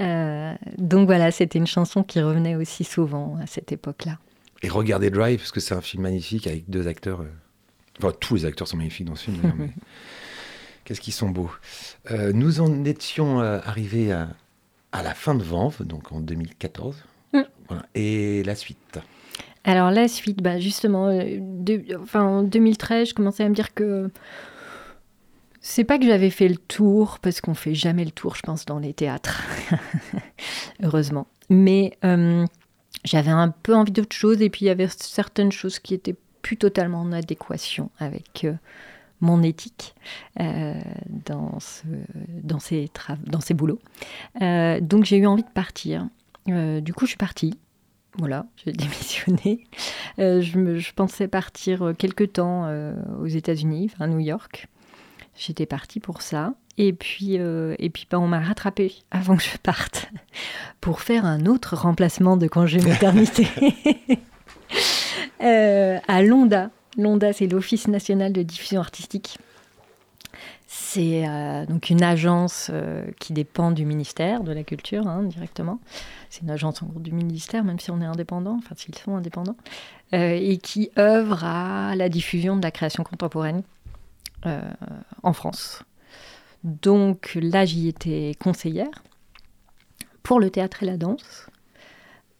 Euh, donc voilà, c'était une chanson qui revenait aussi souvent à cette époque-là. Et regardez Drive, parce que c'est un film magnifique avec deux acteurs. euh, Enfin, tous les acteurs sont magnifiques dans ce film, mais qu'est-ce qu'ils sont beaux. Euh, nous en étions euh, arrivés à, à la fin de Vanve, donc en 2014. Mm. Voilà. Et la suite. Alors la suite, bah justement, euh, de- enfin, en 2013, je commençais à me dire que c'est pas que j'avais fait le tour, parce qu'on fait jamais le tour, je pense, dans les théâtres, heureusement. Mais euh, j'avais un peu envie d'autre chose, et puis il y avait certaines choses qui étaient plus totalement en adéquation avec euh, mon éthique euh, dans, ce, ces dans ces boulots. Euh, donc j'ai eu envie de partir. Euh, du coup, je suis partie. Voilà, j'ai démissionné. Je, je pensais partir quelque temps aux États-Unis, à New York. J'étais partie pour ça. Et puis, et puis bah, on m'a rattrapé avant que je parte pour faire un autre remplacement de congé maternité à l'ONDA. L'ONDA, c'est l'Office national de diffusion artistique. C'est euh, donc une agence euh, qui dépend du ministère de la Culture hein, directement. C'est une agence en gros du ministère, même si on est indépendant, enfin s'ils sont indépendants, euh, et qui œuvre à la diffusion de la création contemporaine en France. Donc là, j'y étais conseillère pour le théâtre et la danse.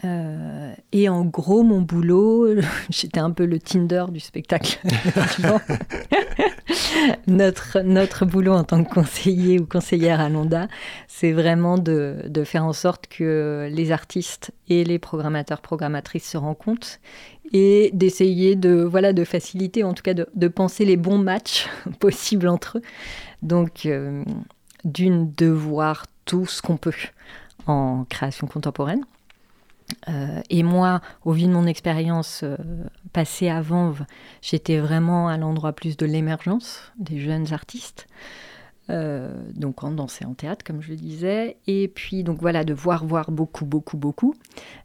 Euh, et en gros, mon boulot, j'étais un peu le Tinder du spectacle. notre, notre boulot en tant que conseiller ou conseillère à Londa, c'est vraiment de, de faire en sorte que les artistes et les programmateurs, programmatrices se rencontrent et d'essayer de, voilà, de faciliter, en tout cas de, de penser les bons matchs possibles entre eux. Donc, euh, d'une, de voir tout ce qu'on peut en création contemporaine. Euh, et moi, au vu de mon expérience euh, passée à Vanves, j'étais vraiment à l'endroit plus de l'émergence des jeunes artistes. Euh, donc en danse et en théâtre, comme je le disais. Et puis, donc voilà, de voir, voir beaucoup, beaucoup, beaucoup.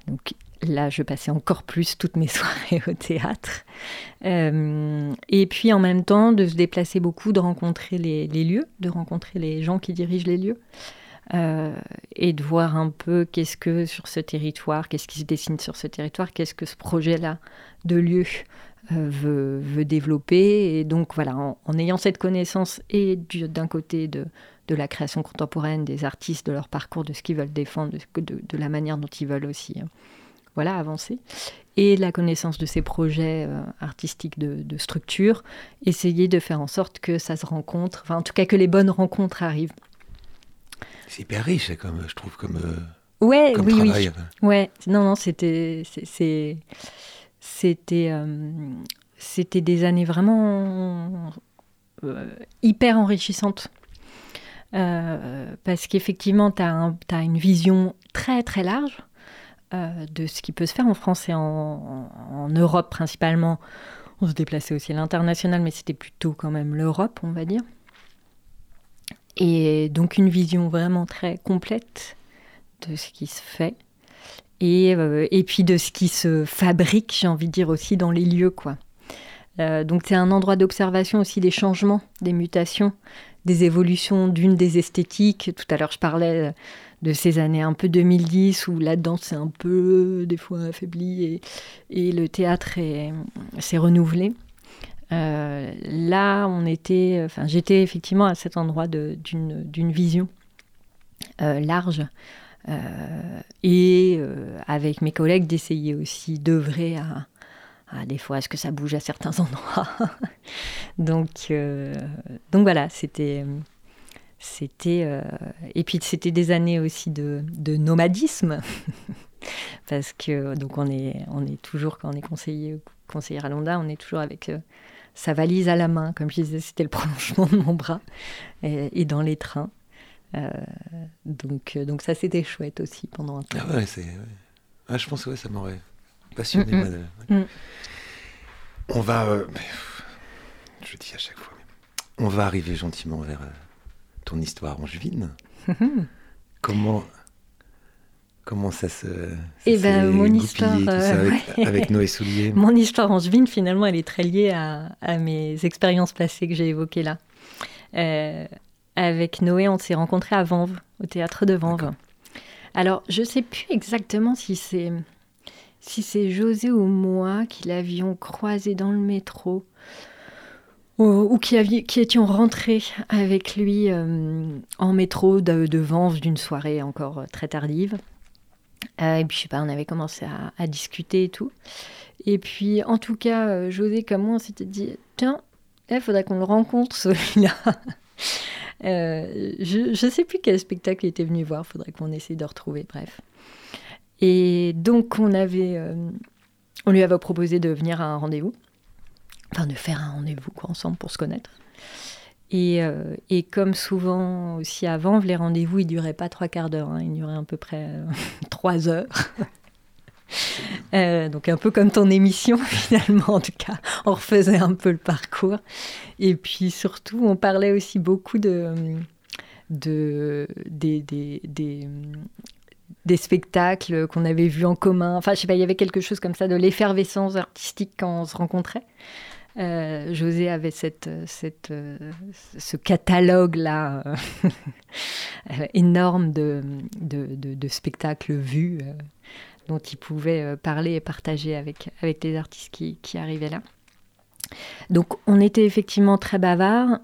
Donc là, je passais encore plus toutes mes soirées au théâtre. Et puis en même temps, de se déplacer beaucoup, de rencontrer les lieux, de rencontrer les gens qui dirigent les lieux. Euh, et de voir un peu qu'est-ce que sur ce territoire, qu'est-ce qui se dessine sur ce territoire, qu'est-ce que ce projet-là de lieu euh, veut, veut développer. Et donc voilà, en, ayant cette connaissance et du- d'un côté de, de la création contemporaine, des artistes, de leur parcours, de ce qu'ils veulent défendre, de, la manière dont ils veulent aussi euh, voilà, avancer, et la connaissance de ces projets euh, artistiques de, de structure, essayer de faire en sorte que ça se rencontre, enfin en tout cas que les bonnes rencontres arrivent. C'est hyper riche, comme, je trouve, comme, euh, Ouais, comme oui, oui. Ouais, non, non, c'était, euh, c'était des années vraiment euh, hyper enrichissantes. Euh, parce qu'effectivement, tu as une vision très, très large de ce qui peut se faire en France et en- en Europe principalement. On se déplaçait aussi à l'international, mais c'était plutôt quand même l'Europe, on va dire. Et donc une vision vraiment très complète de ce qui se fait et, euh, et puis de ce qui se fabrique, j'ai envie de dire aussi dans les lieux. quoi. Euh, donc c'est un endroit d'observation aussi des changements, des mutations, des évolutions d'une des esthétiques. Tout à l'heure je parlais de ces années un peu 2010 où la danse est un peu des fois affaiblie et, et le théâtre est- s'est renouvelé. Euh, là, on était, enfin, j'étais effectivement à cet endroit d'une vision euh, large euh, et avec mes collègues d'essayer aussi d'œuvrer à, des fois à ce que ça bouge à certains endroits. donc, donc voilà, c'était. C'était et puis c'était des années aussi de, de nomadisme parce que donc on est on est toujours quand on est conseiller conseillère à Londa on est toujours avec sa valise à la main comme je disais c'était le prolongement de mon bras et, et dans les trains Euh, donc euh, donc ça c'était chouette aussi pendant un temps. Ah ouais, c'est. ouais. Ah, je pense que ouais, ça m'aurait passionné. Mm, de- ouais. Mm. On va. euh, je dis à chaque fois. mais on va arriver gentiment vers euh, ton histoire angevine. comment. Comment ça se. ça Eh ben, mon histoire, euh, avec, ouais. avec Noé Soulier. Mon histoire angevine, finalement, elle est très liée à, à mes expériences passées que j'ai évoquées là. Euh, avec Noé, on s'est rencontrés à Vanves, au théâtre de Vanves. Alors, je ne sais plus exactement si c'est si c'est José ou moi qui l'avions croisé dans le métro ou, ou qui, aviez- qui étions rentrés avec lui euh, en métro de, de Vanves d'une soirée encore très tardive. Euh, et puis, je sais pas, on avait commencé à, discuter et tout. Et puis, en tout cas, euh, José comme moi, on s'était dit, tiens, il faudrait qu'on le rencontre, celui-là. Euh, je ne sais plus quel spectacle il était venu voir, faudrait qu'on essaye de retrouver, bref. Et donc, on, avait, on lui avait proposé de venir à un rendez-vous, enfin de faire un rendez-vous ensemble pour se connaître. Et, euh, et comme souvent aussi avant, les rendez-vous, ils duraient pas trois quarts d'heure, hein, ils duraient à peu près euh, trois heures. Euh, donc un peu comme ton émission finalement, en tout cas, on refaisait un peu le parcours. Et puis surtout, on parlait aussi beaucoup de, de des, des, des, des spectacles qu'on avait vus en commun. Enfin, je sais pas, il y avait quelque chose comme ça de l'effervescence artistique quand on se rencontrait. Euh, José avait euh, ce catalogue-là euh, énorme de, spectacles vus dont il pouvait parler et partager avec, les artistes qui, arrivaient là. Donc on était effectivement très bavards,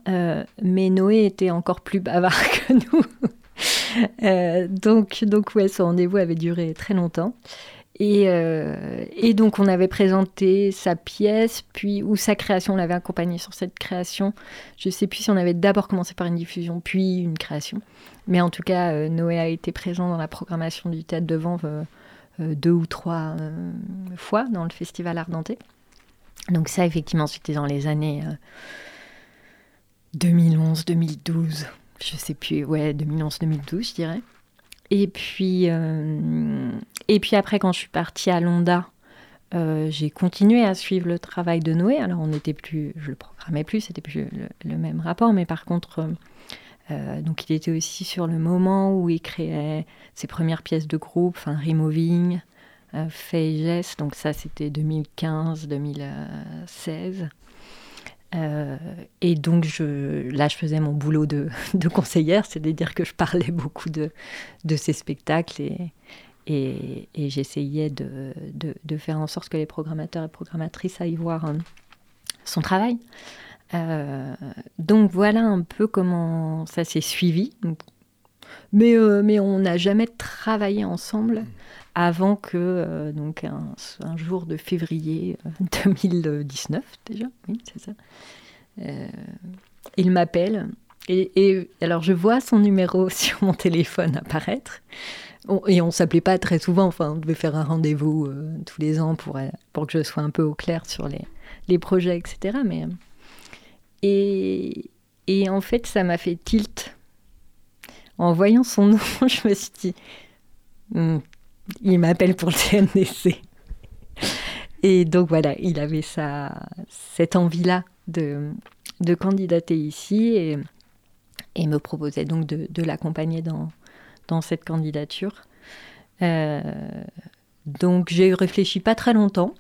mais Noé était encore plus bavard que nous. Donc, donc ouais, ce rendez-vous avait duré très longtemps. Et, euh, et donc on avait présenté sa pièce, puis ou sa création, on l'avait accompagné sur cette création. Je sais plus si on avait d'abord commencé par une diffusion, puis une création. Mais en tout cas, euh, Noé a été présent dans la programmation du théâtre de Vanves euh, deux ou trois fois dans le festival Ardenté. Donc ça, effectivement, c'était dans les années euh, 2011, 2012, je sais plus, ouais, 2011, 2012, je dirais. Et puis, euh, et puis après, quand je suis partie à Londa, euh, j'ai continué à suivre le travail de Noé. Alors, on n'était plus, je le programmais plus, c'était plus le, même rapport, mais par contre, euh, donc il était aussi sur le moment où il créait ses premières pièces de groupe, enfin Removing, Fait. Donc ça, c'était 2015-2016. Euh, et donc là, je faisais mon boulot de, conseillère, c'est-à-dire que je parlais beaucoup de, ces spectacles et, j'essayais de, faire en sorte que les programmateurs et programmatrices aillent voir euh, son travail. Euh, donc voilà un peu comment ça s'est suivi. Mais on n'a jamais travaillé ensemble avant que, euh, donc un, jour de février euh, 2019 déjà, oui, c'est ça. Euh, il m'appelle et, alors je vois son numéro sur mon téléphone apparaître. Et on s'appelait pas très souvent, enfin on devait faire un rendez-vous euh, tous les ans pour, euh, pour que je sois un peu au clair sur les, les projets, etc. Mais, euh, et, et en fait, ça m'a fait tilt. En voyant son nom, je me suis dit, Hmm, il m'appelle pour le CNDC. Et donc voilà, il avait sa, cette envie-là de, de candidater ici et, et me proposait donc de, de l'accompagner dans, dans cette candidature. Euh, donc j'ai réfléchi pas très longtemps.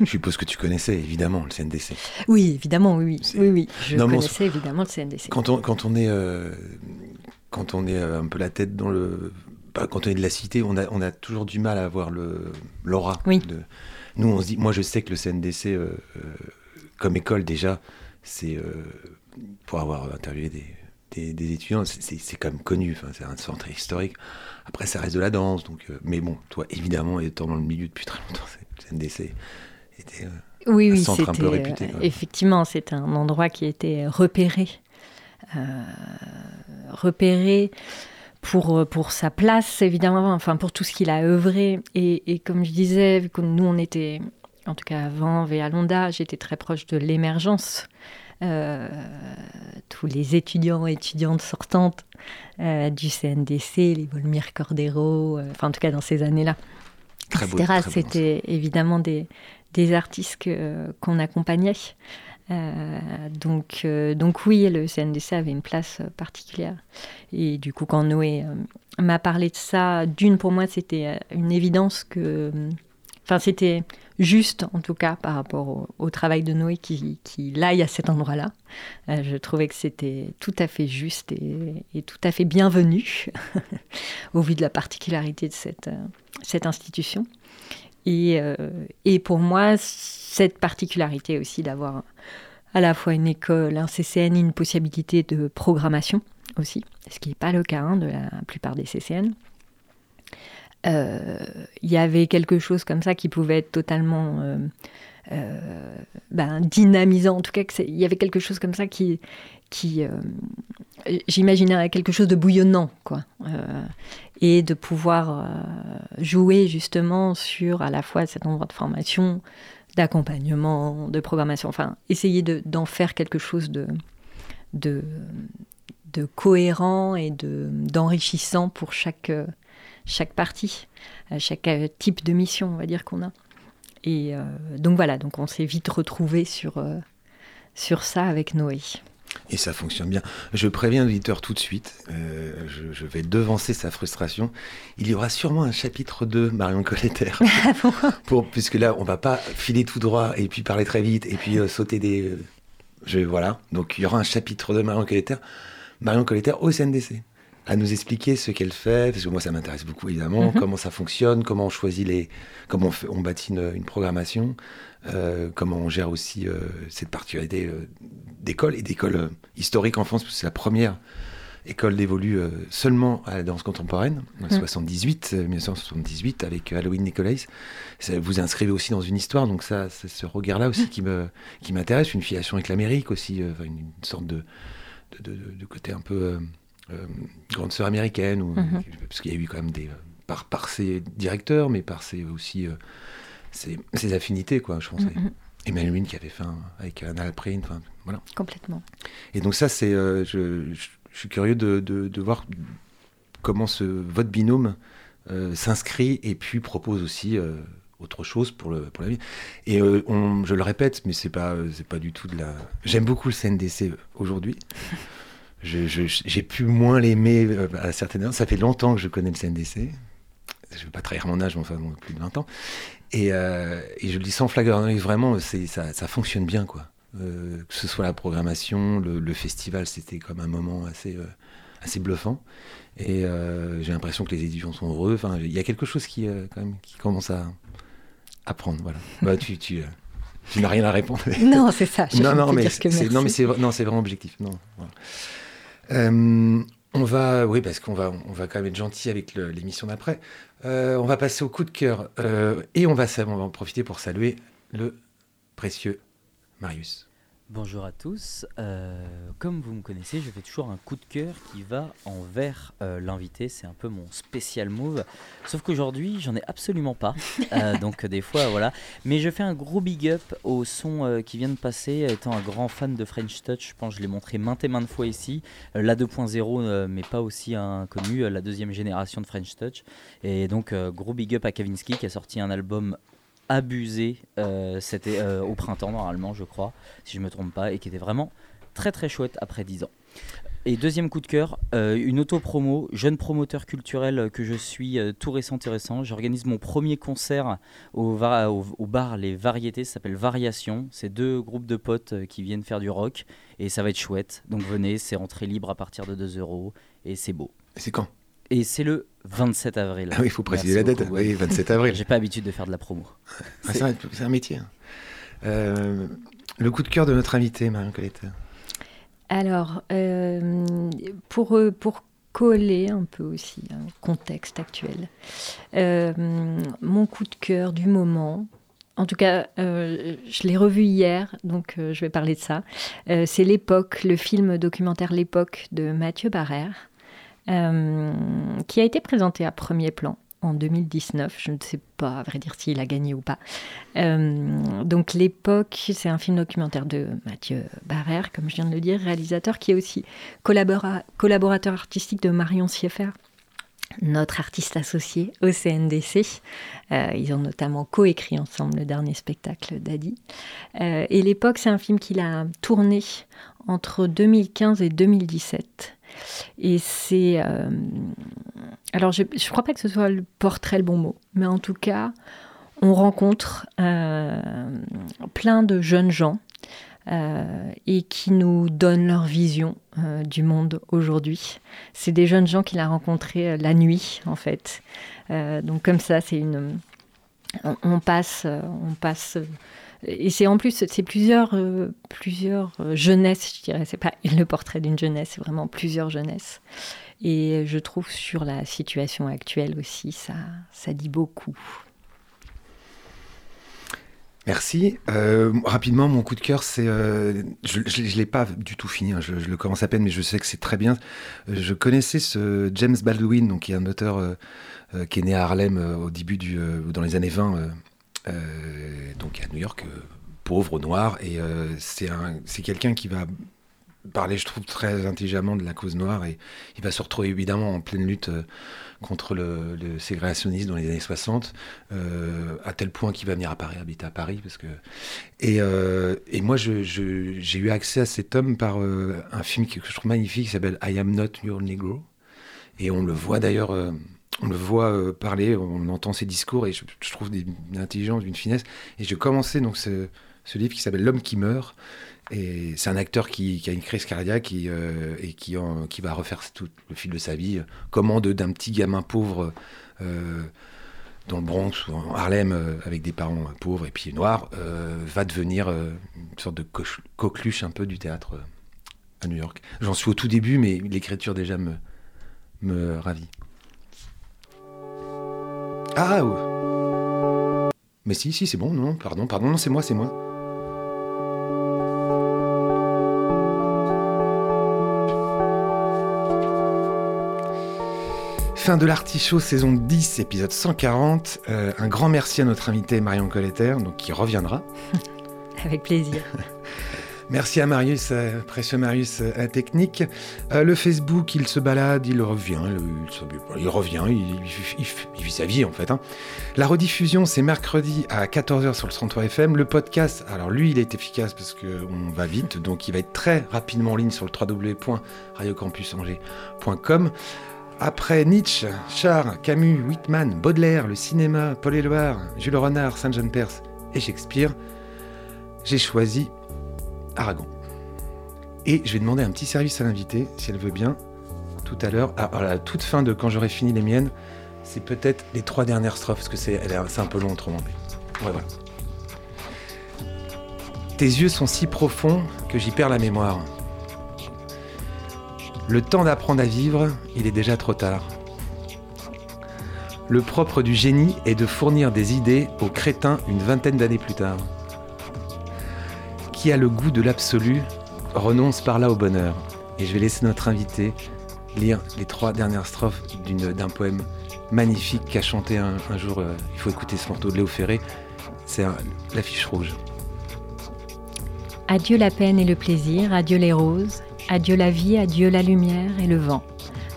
Je suppose que tu connaissais évidemment le CNDC. Oui, évidemment, oui, oui, oui. Je Non, mais on connaissais évidemment le CNDC. Quand on, quand on est, euh, quand on est euh, un peu la tête dans le bah, quand on est de la cité, on a, on a toujours du mal à avoir l'aura. Oui. de- Nous, on se dit, moi, je sais que le CNDC, euh, euh, comme école déjà, c'est euh, pour avoir interviewé des, des, des étudiants, c'est- quand même connu. C'est un centre historique. Après, ça reste de la danse, donc. mais bon, toi, évidemment, étant dans le milieu depuis très longtemps, le CNDC était. Oui, un oui, centre un peu réputé, effectivement, c'est un endroit qui était repéré, repéré pour, euh, pour sa place, évidemment, enfin pour tout ce qu'il a œuvré. Et, et comme je disais, vu que nous, on était, en tout cas avant, à Londa, j'étais très proche de l'émergence. Euh, tous les étudiants et étudiantes sortantes euh, du CNDC, les Volmir Cordero, euh, enfin en tout cas dans ces années-là, etc. C'était évidemment des, des artistes qu'on accompagnait. Euh, donc, euh, donc oui, le CNDC avait une place euh, particulière. Et du coup, quand Noé m'a parlé de ça, d'une, pour moi, c'était une évidence que... Enfin, c'était juste, en tout cas, par rapport au, travail de Noé qui, qui à cet endroit-là. Je trouvais que c'était tout à fait juste et, tout à fait bienvenu, au vu de la particularité de cette institution. Et, euh, et pour moi, cette particularité aussi d'avoir à la fois une école, un CCN, une possibilité de programmation aussi, ce qui n'est pas le cas hein, de la plupart des CCN. Euh, Il y avait quelque chose comme ça qui pouvait être totalement euh, euh, ben, dynamisant. En tout cas, il y avait quelque chose comme ça qui, qui euh, j'imaginais quelque chose de bouillonnant, quoi. Euh, et de pouvoir euh, jouer justement sur à la fois cet endroit de formation, d'accompagnement, de programmation, enfin, essayer de- d'en faire quelque chose de, de, cohérent et de- d'enrichissant pour chaque, euh, chaque partie, chaque type de mission, on va dire, qu'on a. Et donc voilà, donc on s'est vite retrouvé sur, sur ça avec Noé. Et ça fonctionne bien. Je préviens l'auditeur tout de suite, euh, je, je vais devancer sa frustration. Il y aura sûrement un chapitre 2, Marion Colletter. pour, puisque là, on va pas filer tout droit et puis parler très vite et puis euh, sauter des... euh, je, voilà, donc il y aura un chapitre 2, Marion Colletter. Marion Colletter au CNDC. À nous expliquer ce qu'elle fait, parce que moi ça m'intéresse beaucoup évidemment, Mhm. comment ça fonctionne, comment on choisit les, comment on, fait- on bâtit une, une programmation, euh, comment on gère aussi euh, cette particularité euh, d'école et d'école euh, historique en France, parce que c'est la première école dévolue seulement à la danse contemporaine, en Mm. 78, 1978, avec Halloween Nicolais. Ça, vous inscrivez aussi dans une histoire, donc ça, c'est ce regard-là aussi qui me qui m'intéresse, une filiation avec l'Amérique aussi, une, une sorte de, de, de- de côté un peu grande sœur américaine, ou, Mhm. parce qu'il y a eu quand même des par, par ses directeurs, mais par ses aussi ses, ses affinités, quoi, je pense. Mhm. Emmanuel Lune qui avait fait un, avec un Alprint, enfin voilà. Complètement. Et donc ça, c'est, euh, je, je- je suis curieux de, de- de voir comment ce, votre binôme euh, s'inscrit et puis propose aussi euh, autre chose pour, le, pour la vie. Et on- je le répète, mais c'est pas, c'est pas du tout de la. J'aime beaucoup le CNDC aujourd'hui. Je- J'ai pu moins l'aimer à certaines heures. Ça fait longtemps que je connais le CNDC. Je ne vais pas trahir mon âge, mais enfin, bon, plus de 20 ans. Et, euh, et je le dis sans flagornerie, vraiment, ça, ça fonctionne bien, quoi. Euh, que ce soit la programmation, le, le festival, c'était comme un moment assez, euh, assez bluffant. Et j'ai l'impression que les étudiants sont heureux. Enfin, il y a quelque chose qui, quand même, qui commence à, à prendre. Voilà. Bah, tu, tu, tu n'as rien à répondre. Non, c'est ça. je non, non, mais c'est, non, mais c'est, vra- non, c'est vraiment objectif. Non, voilà. On va, oui, parce qu'on va, quand même être gentil avec l'émission d'après. Euh, on va passer au coup de cœur euh, et on va, on va en profiter pour saluer le précieux Marius. Bonjour à tous. Euh, comme vous me connaissez, je fais toujours un coup de cœur qui va envers euh, l'invité. C'est un peu mon spécial move. Sauf qu'aujourd'hui, j'en ai absolument pas. Euh, donc, des fois, voilà. Mais je fais un gros big up au son qui vient de passer. Étant un grand fan de French Touch, je pense que je l'ai montré maintes et maintes fois ici. La 2.0, euh, mais pas aussi inconnue, la deuxième génération de French Touch. Et donc, gros big up à Kavinsky qui a sorti un album abusé. euh, C'était euh, au printemps, normalement, je crois, si je me trompe pas, et qui était vraiment très très chouette après 10 ans. Et deuxième coup de cœur, euh, une auto-promo, jeune promoteur culturel que je suis, tout récent, intéressant. J'organise mon premier concert au, bar Les Variétés, ça s'appelle Variation. C'est deux groupes de potes qui viennent faire du rock et ça va être chouette. Donc venez, c'est entrée libre à partir de 2 euros et c'est beau. Et c'est quand? Et c'est le 27 avril. Ah oui, il faut préciser Merci la date. beaucoup, ouais. Oui, 27 avril. J'ai pas l'habitude de faire de la promo. Ah, c'est un, métier. hein. Euh, le coup de cœur de notre invité, Marion Colette. Alors, euh, pour, euh, pour coller un peu aussi un contexte actuel, euh, mon coup de cœur du moment, en tout cas, euh, je l'ai revu hier, donc euh, je vais parler de ça. Euh, c'est L'époque, le film documentaire L'époque de Mathieu Barrère, euh, qui a été présenté à premier plan en 2019. Je ne sais pas, à vrai dire, s'il a gagné ou pas. Euh, donc L'époque, c'est un film documentaire de Mathieu Barrère, comme je viens de le dire, réalisateur qui est aussi collabora- collaborateur artistique de Marion Sieffert, notre artiste associé au CNDC. Euh, ils ont notamment coécrit ensemble le dernier spectacle d'Adi. Et L'époque, c'est un film qu'il a tourné entre 2015 et 2017. Et c'est... euh, alors, je ne crois pas que ce soit le portrait le bon mot, mais en tout cas, on rencontre euh, plein de jeunes gens euh, et qui nous donnent leur vision du monde aujourd'hui. C'est des jeunes gens qu'il a rencontrés la nuit, en fait. Donc comme ça, c'est une... On, passe... On passe et c'est en plus, c'est plusieurs, euh, plusieurs euh, jeunesses, je dirais. C'est pas le portrait d'une jeunesse, c'est vraiment plusieurs jeunesses. Et je trouve sur la situation actuelle aussi, ça, ça dit beaucoup. Merci. Euh, rapidement, mon coup de cœur, c'est. je ne l'ai pas du tout fini, hein, je, le commence à peine, mais je sais que c'est très bien. Je connaissais ce James Baldwin, donc, qui est un auteur qui est né à Harlem au début du. dans les années 20, euh, euh, donc à New York, euh, pauvre, noir. Et euh, c'est un- c'est quelqu'un qui va parler, je trouve, très intelligemment de la cause noire. Et il va se retrouver évidemment en pleine lutte euh, contre le, le ségrégationnisme dans les années 60, euh, à tel point qu'il va venir à Paris, habiter à Paris. Parce que... et, euh, et moi, j'ai eu accès à cet homme par euh, un film que je trouve magnifique qui s'appelle I Am Not Your Negro. Et on le voit d'ailleurs, euh, on le voit euh, parler, on entend ses discours et je, trouve des- d'une intelligence, d'une finesse. Et j'ai commencé donc ce, livre qui s'appelle L'homme qui meurt. Et c'est un acteur qui, a une crise cardiaque qui, euh, et qui, va refaire tout le fil de sa vie. Comment d'un petit gamin pauvre euh, dans le Bronx ou en Harlem avec des parents pauvres et puis noirs va devenir une sorte de coqueluche un peu du théâtre à New York. J'en suis au tout début, mais l'écriture déjà me ravit. Ah ouais. Mais si, si, c'est bon, non, pardon, pardon, non, c'est moi, c'est moi. Fin de l'artichaut, saison 10, épisode 140. Euh, un grand merci à notre invité Marion Colletter, donc qui reviendra. Avec plaisir. Merci à Marius, euh, précieux Marius euh, technique. Euh, le Facebook, il se balade, il revient, il, revient, il vit sa vie en fait. hein. La rediffusion, c'est mercredi à 14h sur le 33 FM. Le podcast, alors lui, il est efficace parce qu'on va vite, donc il va être très rapidement en ligne sur le www.radiocampusangers.com. Après Nietzsche, Char, Camus, Whitman, Baudelaire, le cinéma, Paul Éluard, Jules Renard, Saint-Jean-Perse et Shakespeare, j'ai choisi Aragon. Et je vais demander un petit service à l'invité, si elle veut bien, tout à l'heure, à, à la toute fin de quand j'aurai fini les miennes, c'est peut-être les trois dernières strophes, parce que c'est un peu long autrement. Mais... Ouais, voilà. Tes yeux sont si profonds que j'y perds la mémoire. Le temps d'apprendre à vivre, il est déjà trop tard. Le propre du génie est de fournir des idées aux crétins une vingtaine d'années plus tard. Qui a le goût de l'absolu renonce par là au bonheur. Et je vais laisser notre invité lire les trois dernières strophes d'un poème magnifique qu'a chanté un, jour, euh, il faut écouter ce morceau de Léo Ferré, c'est l'affiche rouge. Adieu la peine et le plaisir, adieu les roses, adieu la vie, adieu la lumière et le vent.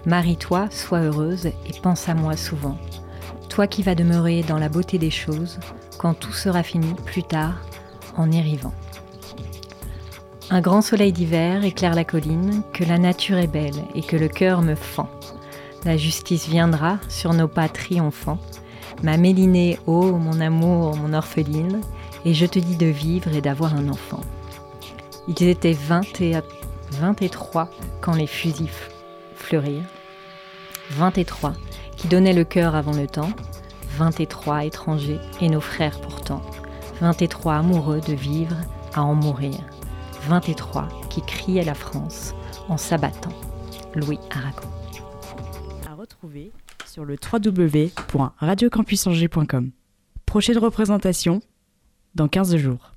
Marie-toi, sois heureuse et pense à moi souvent. Toi qui vas demeurer dans la beauté des choses, quand tout sera fini plus tard, en y arrivant. Un grand soleil d'hiver éclaire la colline, que la nature est belle et que le cœur me fend. La justice viendra sur nos pas triomphants. Ma mélinée, ô mon amour, mon orpheline, et je te dis de vivre et d'avoir un enfant. Ils étaient 20 et 23 quand les fusils fleurirent. 23 qui donnaient le cœur avant le temps, 23 étrangers et nos frères pourtant, 23 amoureux de vivre à en mourir, 23 qui criaient la France en s'abattant. Louis Aragon. À retrouver sur le www.radiocampusangers.com. Prochaine représentation dans 15 jours.